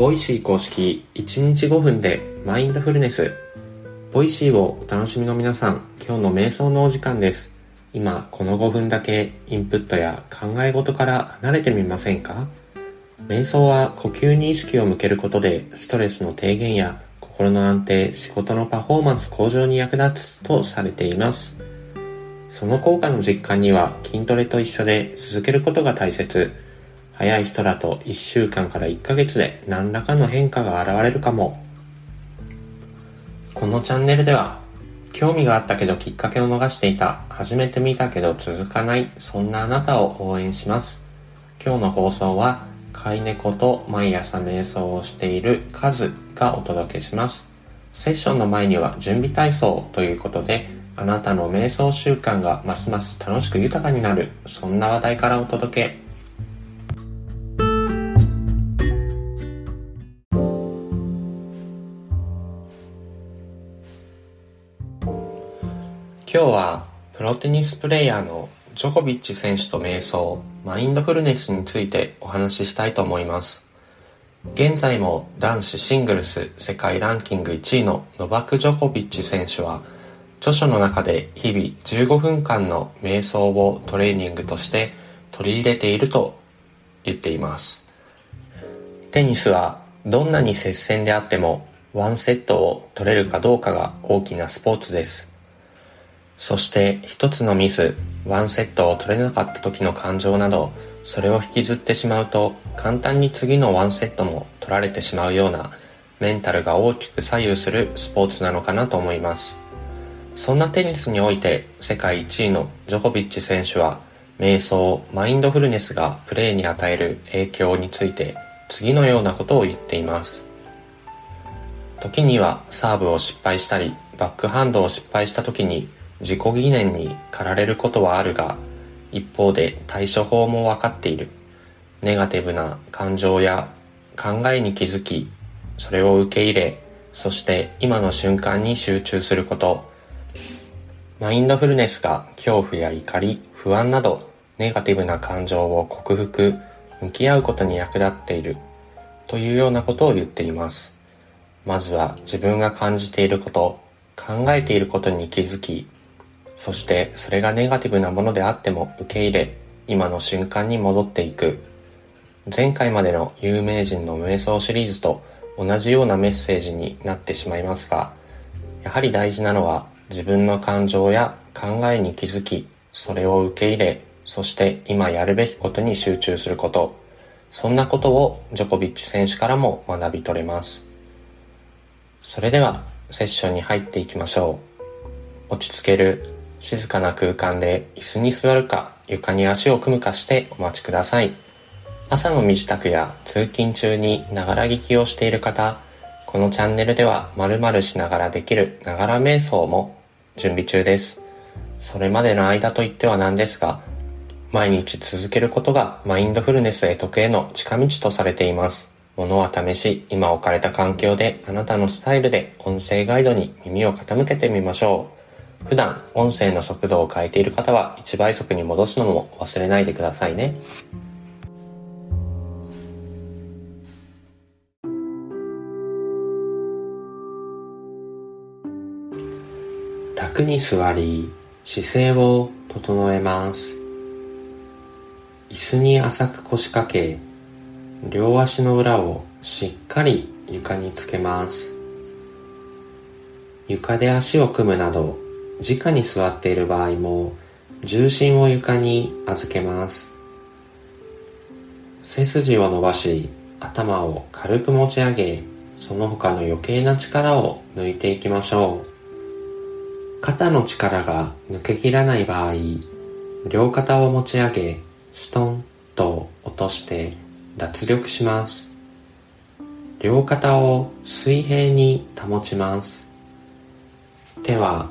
ボイシー公式1日5分でマインドフルネス。ボイシーをお楽しみの皆さん今日の瞑想のお時間です。今この5分だけインプットや考え事から離れてみませんか？瞑想は呼吸に意識を向けることでストレスの低減や心の安定仕事のパフォーマンス向上に役立つとされています。その効果の実感には筋トレと一緒で続けることが大切。早い人だと1週間から1ヶ月で何らかの変化が現れるかも。このチャンネルでは、興味があったけどきっかけを逃していた、初めて見たけど続かない、そんなあなたを応援します。今日の放送は、飼い猫と毎朝瞑想をしているカズがお届けします。セッションの前には準備体操ということで、あなたの瞑想習慣がますます楽しく豊かになる、そんな話題からお届け。今日はプロテニスプレーヤーのジョコビッチ選手と瞑想、マインドフルネスについてお話ししたいと思います。現在も男子シングルス世界ランキング1位のノバク・ジョコビッチ選手は著書の中で日々15分間の瞑想をトレーニングとして取り入れていると言っています。テニスはどんなに接戦であってもワンセットを取れるかどうかが大きなスポーツです。そして一つのミス、ワンセットを取れなかった時の感情など、それを引きずってしまうと簡単に次のワンセットも取られてしまうようなメンタルが大きく左右するスポーツなのかなと思います。そんなテニスにおいて世界1位のジョコビッチ選手は瞑想、マインドフルネスがプレーに与える影響について次のようなことを言っています。時にはサーブを失敗したり、バックハンドを失敗した時に自己疑念に駆られることはあるが、一方で対処法もわかっている。ネガティブな感情や考えに気づき、それを受け入れ、そして今の瞬間に集中すること。マインドフルネスが恐怖や怒り、不安などネガティブな感情を克服、向き合うことに役立っている。というようなことを言っています。まずは自分が感じていること、考えていることに気づき、そしてそれがネガティブなものであっても受け入れ、今の瞬間に戻っていく。前回までの有名人の瞑想シリーズと同じようなメッセージになってしまいますが、やはり大事なのは自分の感情や考えに気づき、それを受け入れ、そして今やるべきことに集中すること。そんなことをジョコビッチ選手からも学び取れます。それではセッションに入っていきましょう。落ち着ける静かな空間で椅子に座るか床に足を組むかしてお待ちください。朝の身支度や通勤中にながら聞きをしている方、このチャンネルでは〇〇しながらできるながら瞑想も準備中です。それまでの間といってはなんですが、毎日続けることがマインドフルネスへ得への近道とされています。ものは試し、今置かれた環境であなたのスタイルで音声ガイドに耳を傾けてみましょう。普段音声の速度を変えている方は1倍速に戻すのも忘れないでくださいね。楽に座り姿勢を整えます。椅子に浅く腰掛け両足の裏をしっかり床につけます。床で足を組むなど直に座っている場合も重心を床に預けます。背筋を伸ばし頭を軽く持ち上げその他の余計な力を抜いていきましょう。肩の力が抜けきらない場合両肩を持ち上げストンと落として脱力します。両肩を水平に保ちます。手は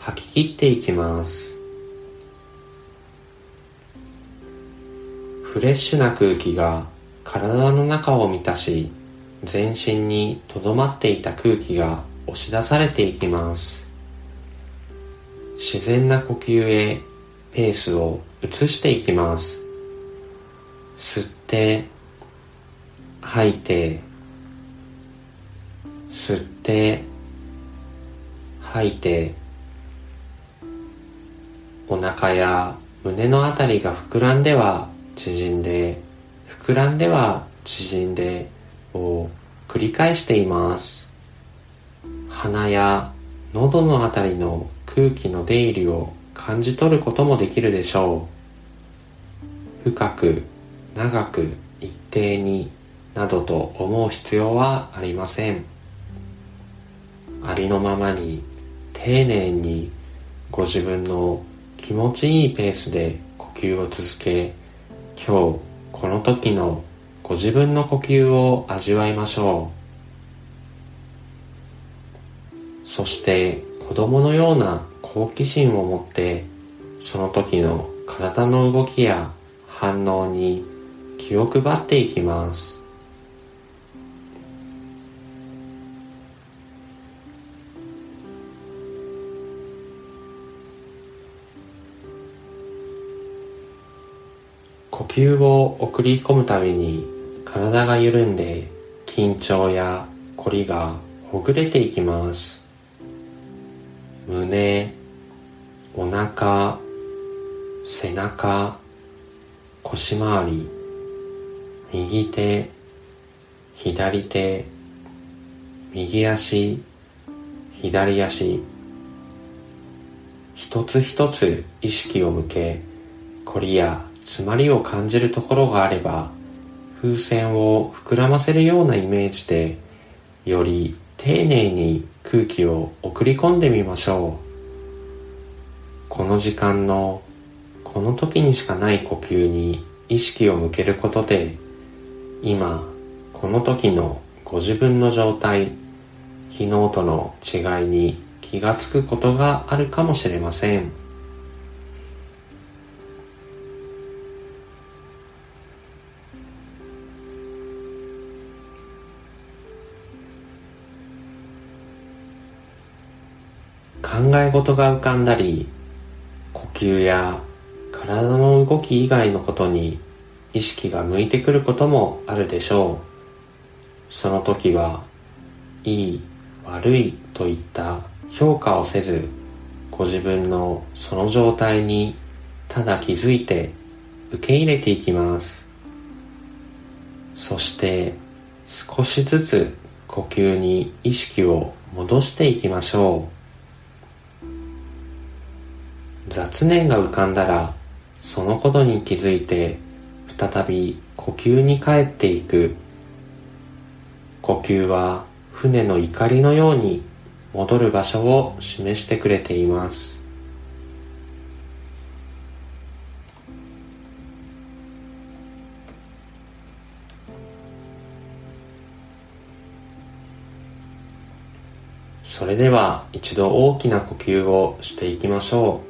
吐き切っていきます。フレッシュな空気が体の中を満たし全身にとどまっていた空気が押し出されていきます。自然な呼吸へペースを移していきます。吸って吐いて吸って吐いてお腹や胸のあたりが膨らんでは縮んで膨らんでは縮んでを繰り返しています。鼻や喉のあたりの空気の出入りを感じ取ることもできるでしょう。深く長く一定になどと思う必要はありません。ありのままに丁寧にご自分の気持ちいいペースで呼吸を続け今日この時のご自分の呼吸を味わいましょう。そして子供のような好奇心を持ってその時の体の動きや反応に気を配っていきます。呼吸を送り込むたびに体が緩んで緊張や凝りがほぐれていきます。胸お腹背中腰回り右手左手右足左足。一つ一つ意識を向け凝りや詰まりを感じるところがあれば風船を膨らませるようなイメージでより丁寧に空気を送り込んでみましょうこの時間のこの時にしかない呼吸に意識を向けることで今この時のご自分の状態昨日との違いに気がつくことがあるかもしれません。考え事が浮かんだり呼吸や体の動き以外のことに意識が向いてくることもあるでしょう。その時はいい悪いといった評価をせずご自分のその状態にただ気づいて受け入れていきます。そして少しずつ呼吸に意識を戻していきましょう。雑念が浮かんだらそのことに気づいて再び呼吸に帰っていく。呼吸は船の怒りのように戻る場所を示してくれています。それでは一度大きな呼吸をしていきましょう。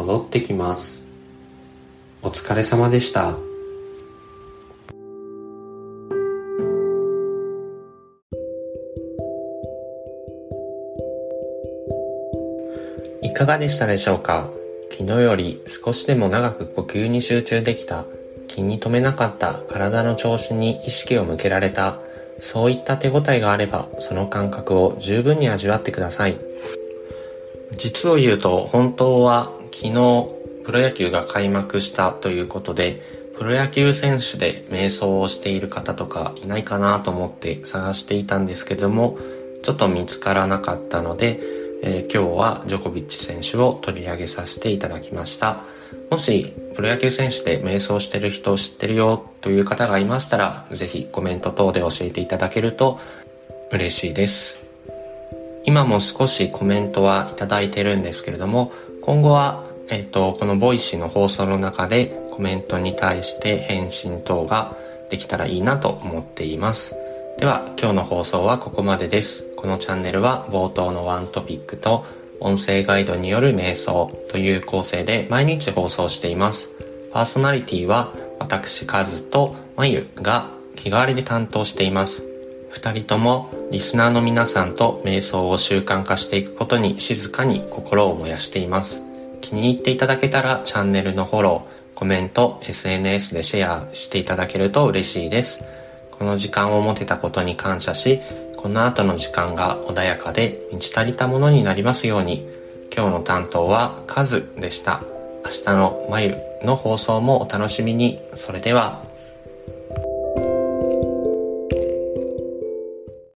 戻ってきます。お疲れ様でした。いかがでしたでしょうか？昨日より少しでも長く呼吸に集中できた、気に留めなかった体の調子に意識を向けられた、そういった手応えがあれば、その感覚を十分に味わってください。実を言うと本当は昨日プロ野球が開幕したということでプロ野球選手で瞑想をしている方とかいないかなと思って探していたんですけども、ちょっと見つからなかったので、えー、今日はジョコビッチ選手を取り上げさせていただきました。もし、プロ野球選手で瞑想してる人を知ってるよという方がいましたら、ぜひコメント等で教えていただけると嬉しいです。今も少しコメントはいただいてるんですけれども、今後は、えっ、と、このボイシーの放送の中でコメントに対して返信等ができたらいいなと思っています。では、今日の放送はここまでです。このチャンネルは冒頭のワントピックと音声ガイドによる瞑想という構成で毎日放送しています。パーソナリティは私カズとまゆが気代わりで担当しています。二人ともリスナーの皆さんと瞑想を習慣化していくことに静かに心を燃やしています。気に入っていただけたらチャンネルのフォロー、コメント、SNS でシェアしていただけると嬉しいです。この時間を持てたことに感謝し、この後の時間が穏やかで満ち足りたものになりますように。今日の担当はカズでした。明日のマイルの放送もお楽しみに。それでは。